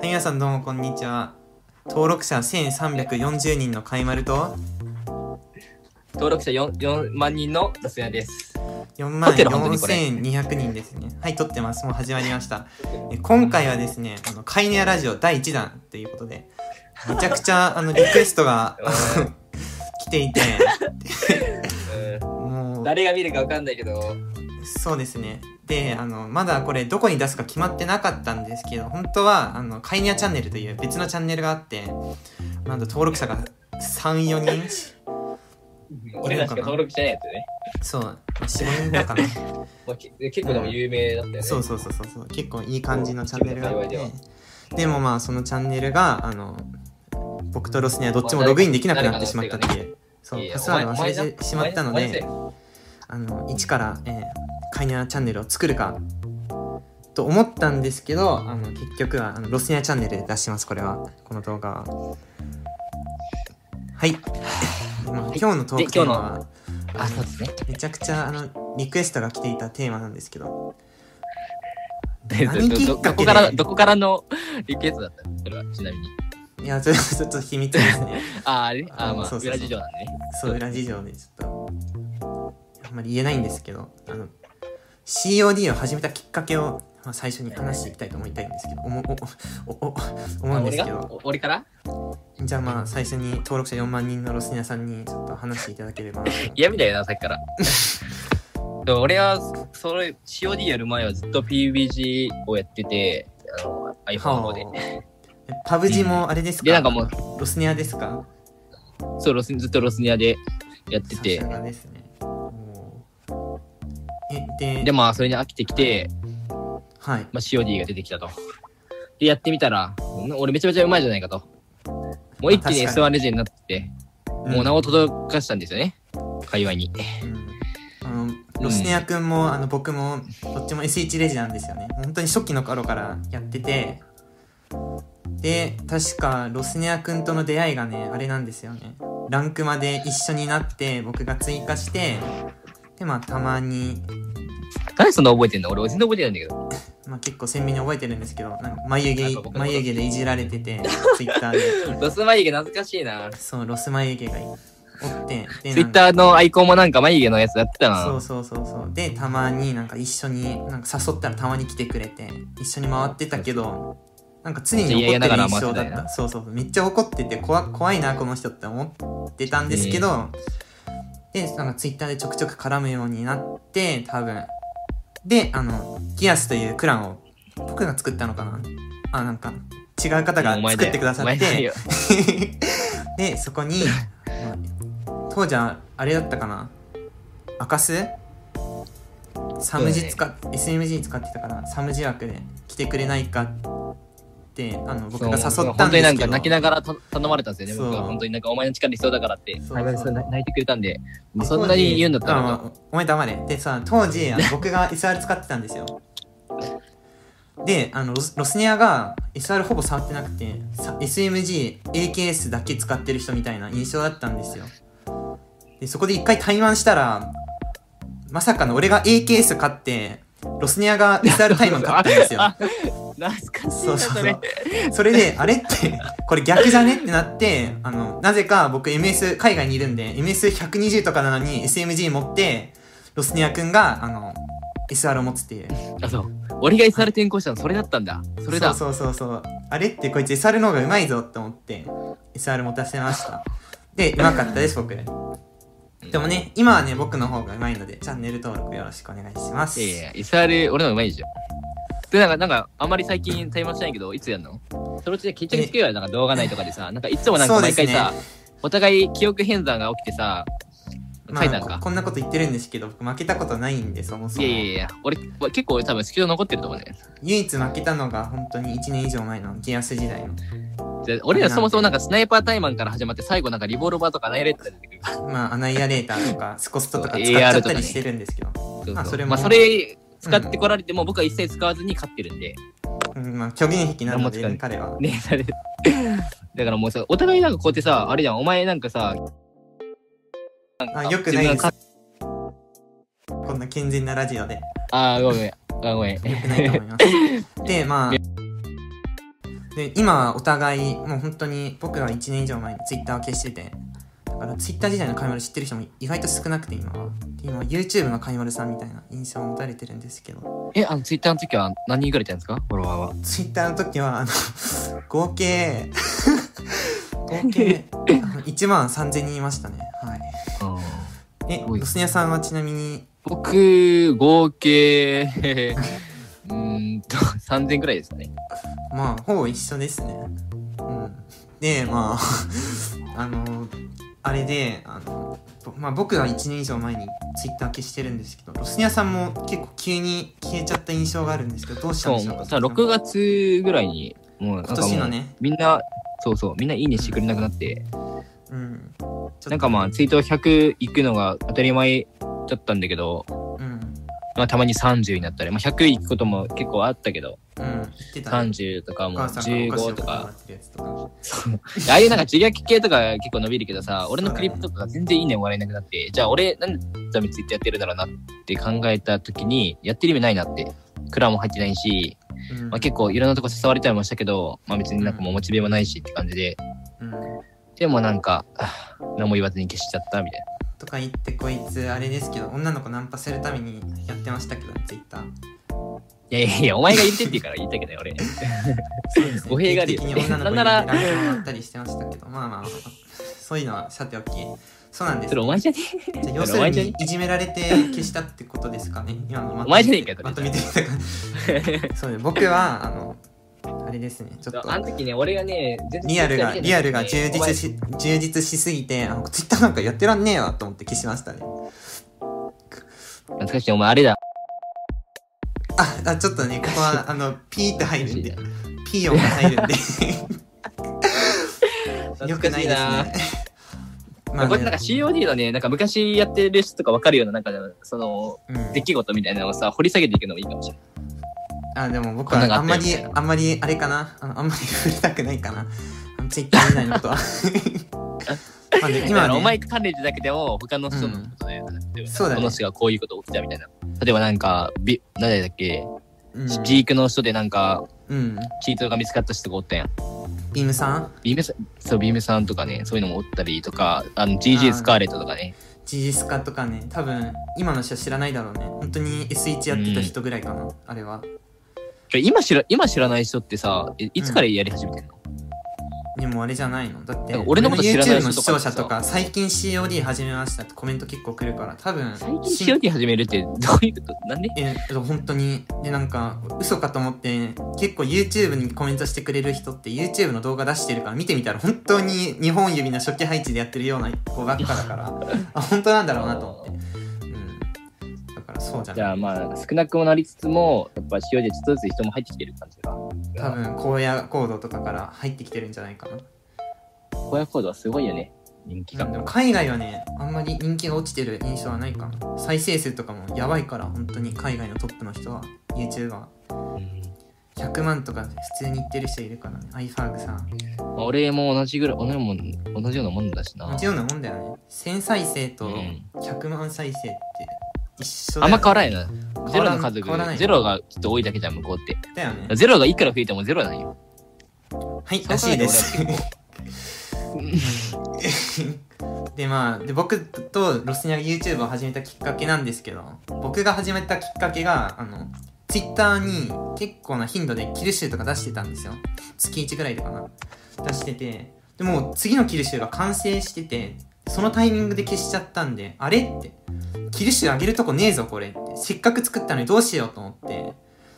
はい、皆さんどうもこんにちは。登録者1340人のかいまると登録者 4, 4万人のロスヤです。4万撮ってる本当にこれ4200人ですね。はい、撮ってます。もう始まりました。え今回はですね、あの、カイネアラジオ第1弾ということで、めちゃくちゃあのリクエストが来ていて、もう、誰が見るかわかんないけど、そうですね。で、あの、まだこれどこに出すか決まってなかったんですけど、本当は、あの、カイニャチャンネルという別のチャンネルがあって、なんと登録者が3、4人 俺らしか登録してないやつね。そう、4、5人だかな。まあけ結構でも有名だったよね。そうそうそうそうそう。結構いい感じのチャンネルがあって。でもまあ、そのチャンネルが、あの、僕とロスにはどっちもログインできなくなってしまったっていう。そうパスワード忘れてしまったのであの、一から、えー、カイニャチャンネルを作るか、と思ったんですけど、あの、結局は、あの、ロスニャチャンネルで出します、これは。この動画は。はい。まあ今日のトークテーマは、あ、そうですね。めちゃくちゃ、あの、リクエストが来ていたテーマなんですけど、で何きっどかけで？どこから、どこからの リクエストだったの？それは、ちなみに。いや、それはちょっと秘密ですね。あ、あれ？あ、まあ、そうそうそう裏事情なんでね。そう、裏事情でちょっと、あんまり言えないんですけど、あの、COD を始めたきっかけを、まあ、最初に話していきたいと思いたいんですけど、おもおおお思うんですけど、あ俺が？お俺から？じゃあまあ最初に登録者4万人のロスニアさんにちょっと話していただければ。嫌みたいな、さっきから。俺は、それ、COD やる前はずっと PUBG をやってて、あの、iPhone で。えパブジもあれですか、で、なんかもう、ロスニアですか？そう、ロスずっとロスニアでやっててね。で、で、まあ、それに飽きてきて、はい。まあ、COD が出てきたと。で、やってみたら、ん俺めちゃめちゃうまいじゃないかと。もう一気に確か S1 レジェンドになって、もう名を届かしたんですよね。界隈に。うんあのロスネア君も、あの僕もどっちも S1 レジなんですよね本当に初期の頃からやっててで確かロスネア君との出会いがねあれなんですよねランクまで一緒になって僕が追加してでまあたまに、何そんな覚えてんの？俺全然覚えてないんだけど。まあ、結構鮮明に覚えてるんですけどなんか眉毛なんか僕のこと。眉毛でいじられててツイッターで。ロス眉毛懐かしいな。そうロス眉毛がおってでツイッターのアイコンもなんか眉毛のやつやってたな。そうそうそうそう。でたまになんか一緒になんか誘ったらたまに来てくれて一緒に回ってたけどなんか常に怒ってる印象だめっちゃ嫌々ながら回ってったたよそうそう。めっちゃ怒ってて怖怖いなこの人って思ってたんですけど、でなんかツイッターでちょくちょく絡むようになって多分であのギアスというクランを僕が作ったのかな？あなんか違う方が作ってくださって。よ。でそこに、まあ当時はあれだったかな？赤ス？サムジ使っ、SMG 使ってたからサムジ枠で来てくれないかってあの僕が誘そう。ったんですけど。本当になんか泣きながらた頼まれたんですよね。僕そう。は。本当になんかお前の力必要だからって。泣いてくれたんで、でそんなに言うんだったら。お前黙れ。でさ当時あの 僕が SR 使ってたんですよ。であのロスロスネアが SR ほぼ触ってなくてさ SMG、AKS だけ使ってる人みたいな印象だったんですよ。でそこで一回対マンしたらまさかの俺が AKS 勝ってロスネアが SR タイマン勝ったんですよあ 懐かしいな、そうそうそう。それで、あれって、これ逆じゃね？ってなって、あの、なぜか僕 MS、海外にいるんで、MS120 とかなのに SMG 持って、ロスニア君が、あの、SR を持つっていう。あ、そう。俺が SR 転校したのそれだったんだ。それだ。そうそうそうそう。あれってこいつ SR の方が上手いぞって思って、SR 持たせました。で、上手かったです、僕。でもね、今はね、僕の方が上手いので、チャンネル登録よろしくお願いします。いやいや、SR 俺の方がうまいじゃん。で、なんか、なんか、あんまり最近対話してないけど、いつやんの？そのうちで決着つけようよ、なんか動画内とかでさ、なんかいつもなんか毎回さ、お互い記憶変算が起きてさ、まあ。ここんなこと言ってるんですけど、僕負けたことないんで、そもそも。いやいやいや、俺、結構俺多分スキル残ってると思うね。唯一負けたのが本当に1年以上前のギアス時代の。で俺らそもそもなんかスナイパータイマンから始まって最後なんかリボルバーとかナイレットが出てくる。まあ、アナイアレーターとか、スコストとか使っちゃったりしてるんですけど、まあそれもまあそれ使ってこられても僕は一切使わずに勝ってるんで。うん、まあ、虚言癖なので、何も彼は。ね。だからもうさ、お互いなんかこうやってさ、あれじゃん、お前なんかさ、あよくないです。こんな健全なラジオで。あー、ごめん。あ、ごめん。よくないと思います。で、まあ、で、今はお互い、もう本当に僕は1年以上前にツイッターを消してて、だからツイッター時代のカイマル知ってる人も意外と少なくて今は。で今 YouTube のカイマルさんみたいな印象を持たれてるんですけど、え、あの、ツイッターの時は何人ぐらいいたんですか？フォロワーは。ツイッターの時は、あの、合計、合計、あの1万3000人いましたね。はい。え、ロスニアさんはちなみに、僕、合計、うーんと、3000ぐらいですかね。まあ、ほぼ一緒ですね。うん。で、まあ、あの、あれで、あの、ぼまあ僕は1年以上前にツイッター消してるんですけど、ロスニアさんも結構急に消えちゃった印象があるんですけど、どうしたんそう、でしょうか？さ、6月ぐらいに、もう、今年のね、みんな、そうそう、みんないいねしてくれなくなって、うん。なんかまあ、ツイート100行くのが当たり前だったんだけど、うん。まあ、たまに30になったり、まあ、100行くことも結構あったけど、うん。言ってたね。30とかもうお母さんがお菓子15とかああいうなんか自虐系とか結構伸びるけどさ、俺のクリップとかが全然いいねもらえなくなって、じゃあ俺なんでダメツイッターやってるだろうなって考えた時に、やってる意味ないなって。クラも入ってないし、うんまあ、結構いろんなとこ誘われたりもしたけど、まあ別になんかもうモチベもないしって感じで、うん。でもなんか、あ何も言わずに消しちゃったみたいな。とか言ってこいつあれですけど女の子ナンパするためにやってましたけどツイッター。いやいやいや、お前が言ってって言うから言ったけどね、俺。そうです語弊があるよ。なんならランもらったりしてましたけどまあまあそういうのはさておき。そうなんです。それお前じゃねじゃあ要するにいじめられて消したってことですかね。今のまとめお前じゃねえかよまとめてみた感じそうね僕はあのあれですね。ちょっと。あの時ね、俺がね、リアルが、リアルが充実し、充実しすぎて、あの、ツイッターなんかやってらんねえわと思って消しましたね。懐かしい、お前あれだ。あ、あ、ちょっとね、ここは、あの、ピーって入るんで、ピー音が入るんで、よくないですね。まあこれなんか COD のね、なんか昔やってる人とかわかるような、なんか、その、うん。出来事みたいなのをさ、掘り下げていくのもいいかもしれない。あ、でも僕はあんまりあんまり、あれかな、あのあんまり触れたくないかな。あのツイッター以外のことは。まあね、今ね、お前関連じゃなくても、他の人のことで、例えばそうだねこの人がこういうこと起きたみたいな。例えばなんか、ビ誰だっけ、うん、ジークの人でなんか、うん。チートが見つかった人がおったやん。ビームさん？ビームさん、そう、ビームさんとかね、そういうのもおったりとか、あの、GG スカーレットとかね。ジジスカとかね、多分、今の人は知らないだろうね。本当に S1 やってた人ぐらいかな、あれは。今知ら、今知らない人ってさ、えいつからやり始めてんの、でもあれじゃないの。だって俺のこと知らない YouTube の視聴者とか最近 COD 始めましたってコメント結構来るから多分最近し COD 始めるってどういうこと？なんで？え本当に。でなんか嘘かと思って結構 YouTube にコメントしてくれる人って YouTube の動画出してるから見てみたら本当に2本指の初期配置でやってるような子ばっかだから あ本当なんだろうなと思ってそうじゃじない。ゃあまあ、少なくもなりつつも、やっぱ COD でちょっとずつ人も入ってきてる感じが。多分荒野行動とかから入ってきてるんじゃないかな。荒野コードはすごいよね。人気が。でも海外はねあんまり人気が落ちてる印象はないかな再生数とかもやばいから本当に海外のトップの人は YouTuber うん。100万とか普通に言ってる人いるからね。アイファーグさん。まあ俺も同じぐらい、同じもん同じようなもんだしな。同じようなもんだよね。1000再生とうん。100万再生って一緒だあんよま変わらないな。ゼロの数変わらない。が、ゼロがきっと多いだけじゃん、向こうって。だよね。ゼロがいくら増えてもゼロなんよ。はいらしいです。でまあで僕とロスニャが YouTube を始めたきっかけなんですけど僕が始めたきっかけがあの Twitter に結構な頻度でキル集とか出してたんですよ。月1ぐらいでかな。出しててでもう次のキル集が完成しててそのタイミングで消しちゃったんであれってキル集あげるとこねえぞこれってせっかく作ったのにどうしようと思って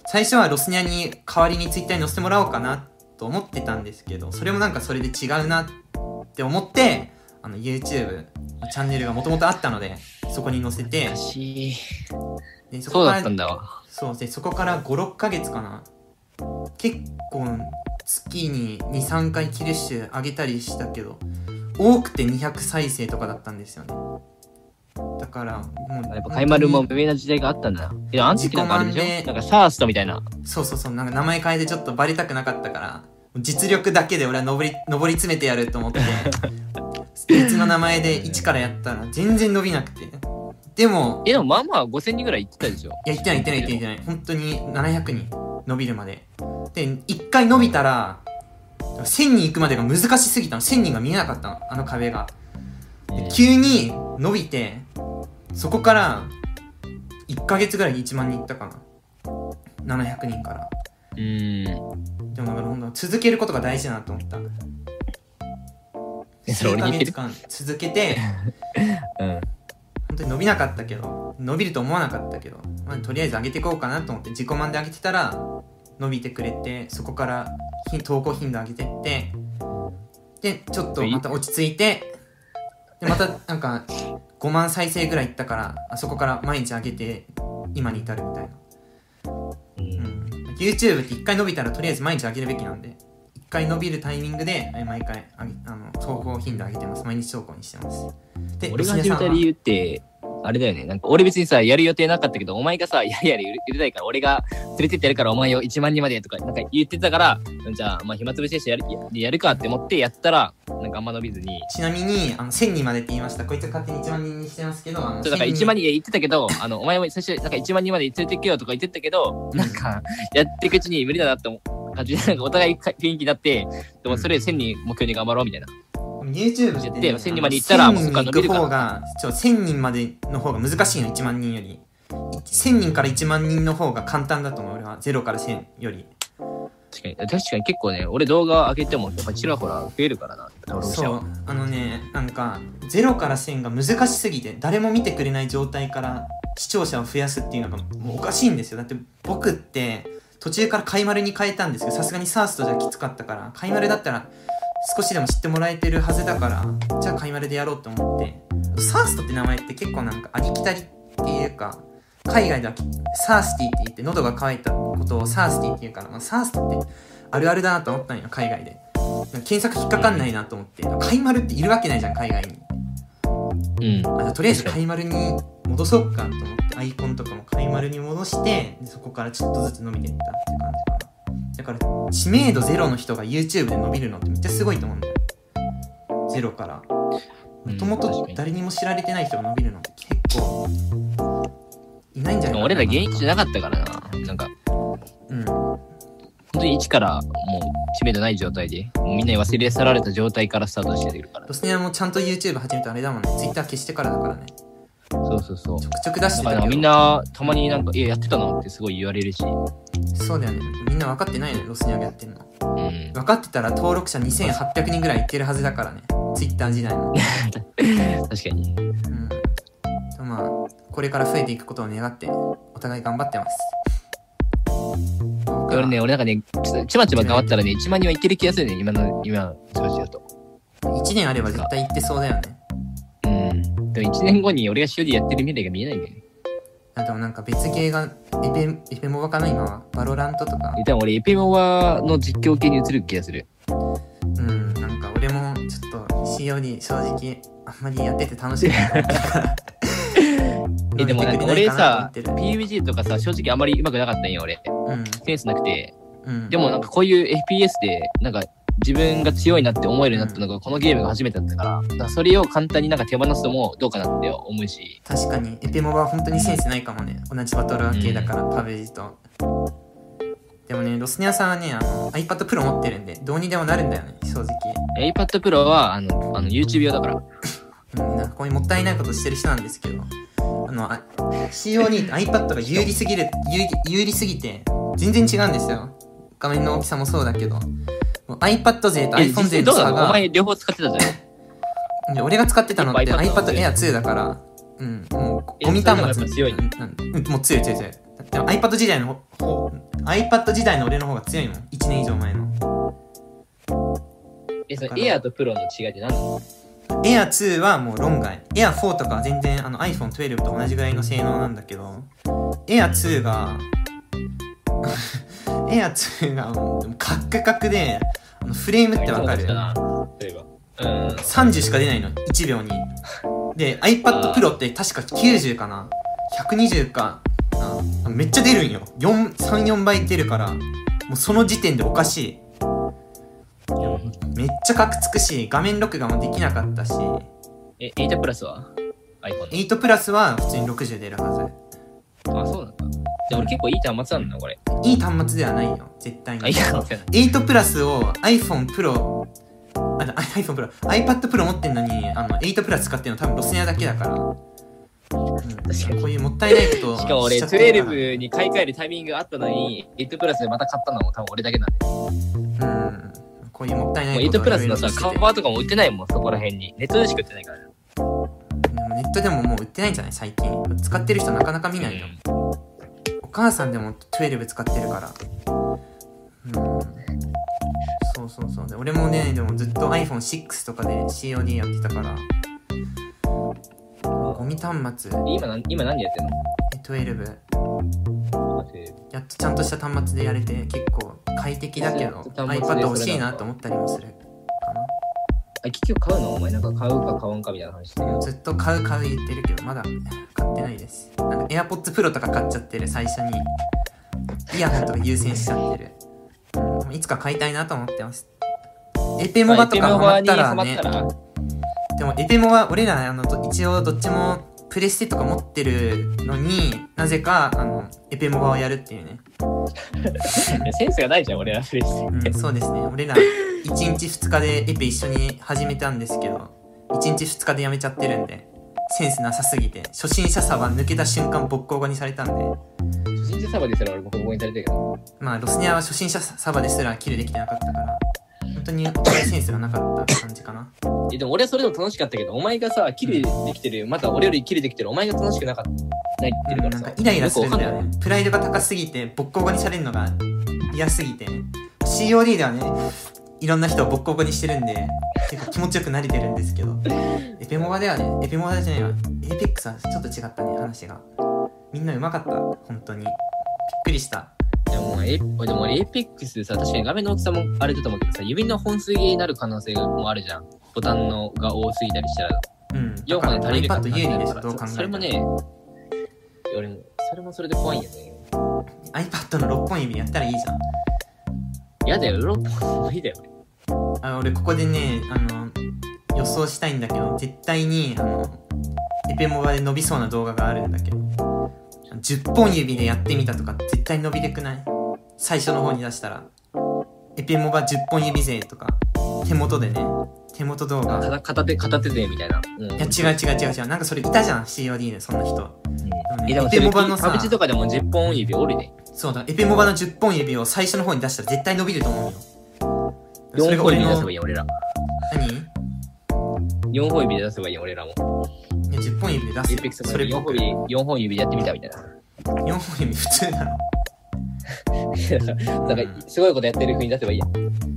最初はロスニャに代わりに Twitter に載せてもらおうかなと思ってたんですけどそれもなんかそれで違うなって思ってあの YouTube のチャンネルがもともとあったのでそこに載せて難しい。でそそうだこからったんだわ。そうでそこから56ヶ月かな結構月に23回キルッシュ上げたりしたけど多くて200再生とかだったんですよねだからもうやっぱ、カイマルも上な時代があったんだな。いや、あの時なんかあれでしょ？なんか、サーストみたいな。そうそうそうなんか名前変えてちょっとバレたくなかったから実力だけで俺は上り上り詰めてやると思って 別の名前で一からやったら全然伸びなくてでもえ、でもまあまあ5000人ぐらい行ってたでしょ？いや、言ってない言ってない言ってない。本当に700人伸びるまで。で、一回伸びたら、1000人行くまでが難しすぎたの。1000人が見えなかったの。あの壁が。で急に伸びてそこから1ヶ月ぐらいで1万人いったかな。700人から。うん。でもだからほんと続けることが大事だなと思った。数ヶ月間続けて うん。本当に伸びなかったけど伸びると思わなかったけど、まあ、とりあえず上げていこうかなと思って自己満で上げてたら伸びてくれてそこからひ投稿頻度上げてってでちょっとまた落ち着いてでまたなんか5万再生ぐらいいったからあそこから毎日上げて今に至るみたいな、うん、YouTube って1回伸びたらとりあえず毎日上げるべきなんで1回伸びるタイミングでえ毎回あの投稿頻度上げてます。毎日投稿にしてます。で俺が始めた理由って、あれだよね。なんか俺別にさ、やる予定なかったけど、お前がさ、やれやれ言りたいから、俺が連れてってやるからお前を1万人までとか、なんか言ってたから、じゃあ、まあ暇つぶしでやるやるかって思ってやったら、なんかあんま伸びずに。ちなみにあの1000人までって言いましたこいつ勝手に1万人にしてますけどあのそうだから1000 1万人言ってたけど、あの、お前も最初、なんか1万人まで連れてくよとか言ってたけど、なんか、やっていくうちに無理だなって思う感じで、なんかお互い雰囲気になって、でもそれ1000人目標に頑張ろうみたいな。YouTube で1000人まで行ったら1000人そっから伸び行くる方がちょ1000人までの方が難しいの1万人より。1000人から1万人の方が簡単だと思う俺は。0から1000より。確かに、確かに結構ね、俺動画上げても、やっぱちらほら増えるからな、そう。あのねなんか0から1000が難しすぎて誰も見てくれない状態から視聴者を増やすっていうのがもうおかしいんですよ。だって僕って途中からカイマルに変えたんですけどさすがにサーストじゃきつかったからカイマルだったら少しでも知ってもらえてるはずだからじゃあカイマルでやろうと思って。サーストって名前って結構なんかありきたりっていうか海外ではサースティって言って喉が渇いたことをサースティって言うから、まあ、サーストってあるあるだなと思ったんよ海外で。検索引っかかんないなと思って。カイマルっているわけないじゃん海外に。うん。あじゃあとりあえずカイマルに戻そうかと思ってアイコンとかもカイマルに戻してでそこからちょっとずつ伸びていったって感じだから知名度ゼロの人が YouTube で伸びるのってめっちゃすごいと思うんだよ。ゼロから。もともと誰にも知られてない人が伸びるのって結構いないんじゃないかな。俺ら現役じゃなかったからな。なんか、うん。本当に一からもう知名度ない状態で、みんなに忘れ去られた状態からスタートしてるから。ロスネアもちゃんと YouTube 始めたあれだもんね。Twitter 消してからだからねそうそうそう。ちょくちょく出してたけどみんな、たまになんか、いや、やってたのってすごい言われるし。そうだよねみんな分かってないねロスネアがやってるのうん。分かってたら登録者2800人ぐらいいってるはずだからね Twitter 時代の 確かに。うんとまあこれから増えていくことを願ってお互い頑張ってます俺ね、俺なんかね、ちちまちま変わったらね、1万人はいける気がするね、今の、今の調子だと。1年あれば絶対行ってそうだよねうん。でも1年後に俺が COD やってる未来が見えないんだよね。あとなんか別ゲーがエペエペモバかな今は？バロラントとか？多分俺、エペモバの実況系に移る気がする。うんなんか俺もちょっと COD 正直あんまりやってて楽しくなかったから え、でもなんか俺さ、PUBG とかさ、正直あんまり上手くなかったんよ、俺。うんセンスなくて。うんでもなんかこういう FPS で、なんか自分が強いなって思えるようになったのがこのゲームが初めてだったから、だからそれを簡単になんか手放すのもどうかなって思うし。確かに。エペモバは本当にセンスないかもね。同じバトル系だから、パブ g と。でもねロスネアさんはねあの iPad Pro 持ってるんでどうにでもなるんだよね。正直。iPad Pro は、あの、あの YouTube 用だから。うん、なんかこういうもったいないことしてる人なんですけど。あのあ CO2 って iPad が有利すぎる有利有利すぎて全然違うんですよ。画面の大きさもそうだけど iPad 勢とえ、iPhone 勢の差が。のお前両方使ってたじゃん。で俺が使ってたのって iPad iPad Air 2だから。うん。もうえゴミ端末強いの？うん。うんもう強い強い強い。でも iPad 時代の方 iPad 時代の俺の方が強いもん。1年以上前の。え、その Air と Pro の違いって何なの？Air 2はもう論外。Air 4とかは全然あの iPhone12 と同じぐらいの性能なんだけど。Air 2が Air 2がもうカックカクであのフレームってわかる？そうん。30しか出ないの。1秒に。で iPad Pro って確か90かな？120かな？めっちゃ出るんよ。34倍出るからもうその時点でおかしい。めっちゃカクつくし画面録画もできなかったし。え、8プラスは ?iPhone 8プラスは普通に60出るはず。の。あ、そうなんだ。で俺結構いい端末なんだこれ。いい端末ではないよ絶対あ、いにい端末やな。8プラスを iPhone Pro あ、iPhone Pro、iPad Pro 持ってんのに、あの、8プラス使ってるの多分ロスニアだけだから。うん、こかにういうもったいないことをしかも俺、しちゃってるから12に買い替えるタイミングがあったのに、8プラスでまた買ったのも多分俺だけなんで。もうん。こういうもったいなういこと8プラスのさ、カバーとかも売ってないもん、そこら辺に。ネットでしか売ってないから。ネットでももう売ってないんじゃない？最近。使ってる人なかなか見ないよ。お母さんでも12使ってるから。うん。そうそうそう。で俺もね、でもずっと iPhone6 とかで COD やってたから。ゴミ端末、今なん今何でやってんの？12。やっとちゃんとした端末でやれて結構快適だけど iPad 欲しいなと思ったりもするかあ、結局買うの？お前なんか買うか買わんかみたいな話してるけずっと買う買う言ってるけどまだ買ってないです。なんか AirPods Pro とか買っちゃってる最初にイヤホンとか優先しちゃってる、うん、いつか買いたいなと思ってます。エペモバとかハマったらね。でもエペモバ俺らあのど一応どっちもプレステとか持ってるのになぜかあのエペモバをやるっていうね センスがないじゃん、俺らプレイして。うん、そうですね。俺ら、1日2日でエペ一緒に始めたんですけど、1日2日でやめちゃってるんで、センスなさすぎて、初心者さは抜けた瞬間ボッコボコにされたんで、初心者サバですら俺ボコボコにされてるけど。まあ、ロスニアは初心者サバですらキルできてなかったから、本当にセンスがなかった感じかな。え、でも俺はそれでも楽しかったけど、お前がさ、キルできてる、また俺よりキルできてる、お前が楽しくなかった。ないってるからさ。なんかイライラするんだよね。プライドが高すぎて、ボッコボコにされるのが嫌すぎて、COD ではね、いろんな人をボッコボコにしてるんで、結構気持ちよくなれてるんですけど、エペモバではね、エペモバじゃないわ、エイペックスはちょっと違ったね、話が。みんな上手かった、本当に。びっくりした。いやもうエイでも俺エイペックスでさ、確かに画面の大きさもあれだと思うけどさ、指の本数切れになる可能性もあるじゃん。ボタンのが多すぎたりしたら、うん。4本で足りるかどう考えたら。そそれもね、俺も、それもそれで怖いんよね。iPad の6本指やったらいいじゃん。やだよ、6本無理だよ、俺。あ俺ここでねあの予想したいんだけど絶対にあのエペモバで伸びそうな動画があるんだけど10本指でやってみたとか絶対伸びてくない？最初の方に出したら。エペモバ10本指勢とか。手元でね。手元動画。片片手、片手でみたいな。うん、いや違う違う違う違う。なんかそれいたじゃん COD でそんな人。うん。え、でもそれ、エペモバのさ。パブチとかでも10本指おるね。そうだ。エペモバの10本指を最初の方に出したら絶対伸びると思うよ。それ4本指で出せばいいよ、俺ら。何？い4本指で出せばいいよ、俺らも。や10本指で出エす4それ僕。本指、4本指でやってみたみたいな。4本指普通な。の なんか、すごいことやってる風に出せばいいや。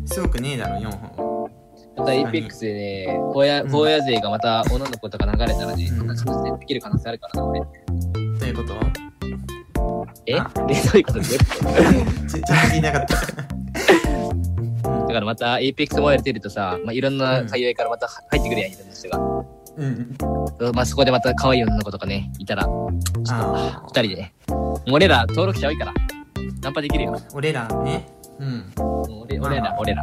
すごくねえだろ4本。またエイペックスでね、荒野、うん。荒野勢がまた女の子とか流れたらね、うん。そんな気持ちでできる可能性あるからな、俺。ということ？はえ？あ。で、そういうこと？で。ちちょっと聞いなかった。だからまたペックスモバイル出るとさ、まあ、いろんな界隈からまた入ってくるやん、いろんな人が。うん。まあ、そこでまた可愛い女の子とかね、いたら、ちょっと、あ二人で俺ら登録者多いから、ナンパできるよ。あ俺らね。うん。俺俺らまあ、俺ら。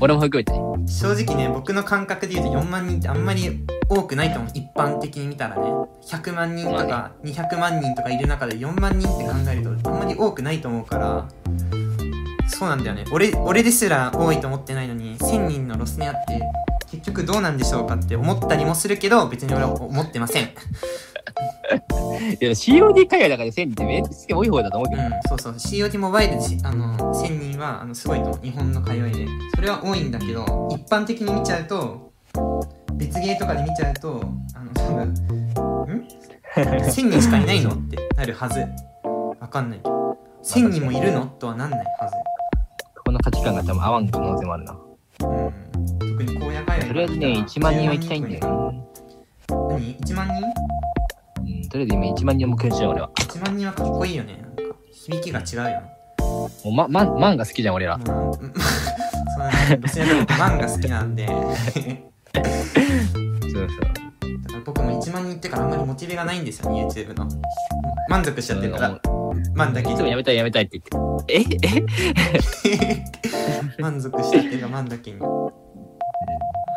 俺も含めてね。正直ね僕の感覚で言うと4万人ってあんまり多くないと思う。一般的に見たらね。100万人とまか200万人とかいる中で4万人って考えるとあんまり多くないと思うからそうなんだよね。俺俺ですら多いと思ってないのに1000人のロスネアって結局どうなんでしょうかって思ったりもするけど別に俺は思ってません。いや、COD 海外だから1000人ってめっちゃ多い方だと思うけど。うん、そうそう。COD モバイルあの1000人はあのすごいと日本の界隈で。それは多いんだけど一般的に見ちゃうと別ゲーとかで見ちゃうとあの多分ん？1000人しかいないのってなるはず。わかんないけど。1000人もいるの？とはなんないはず。この価値観が多分合わん可能性もあるな。うんとりあえずね、1万人は行きたいんだよね。何 ?1 万人？うん、とりあえず今1万人を目標にしよう、俺は。?1 万人はかっこいいよねなんか響きが違うよもう、ま、マン、マンが好きじゃん、俺ら。もううん そうなんだロシアでもマンが好きなんで そうそう。だから僕も1万人いってからあんまりモチベがないんですよね YouTube の満足しちゃってるからマンだけにいつもやめたいやめたいって言って。ええ？満足しちゃってるからマンだけに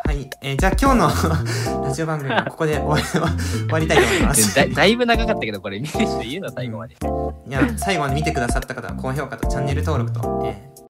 ははい、えーじゃあ今日の ラジオ番組はここで終わり終わりたいと思います。だ だいぶ長かったけど、これ見てる人言うの最後まで。いや最後まで見てくださった方は高評価とチャンネル登録と、えー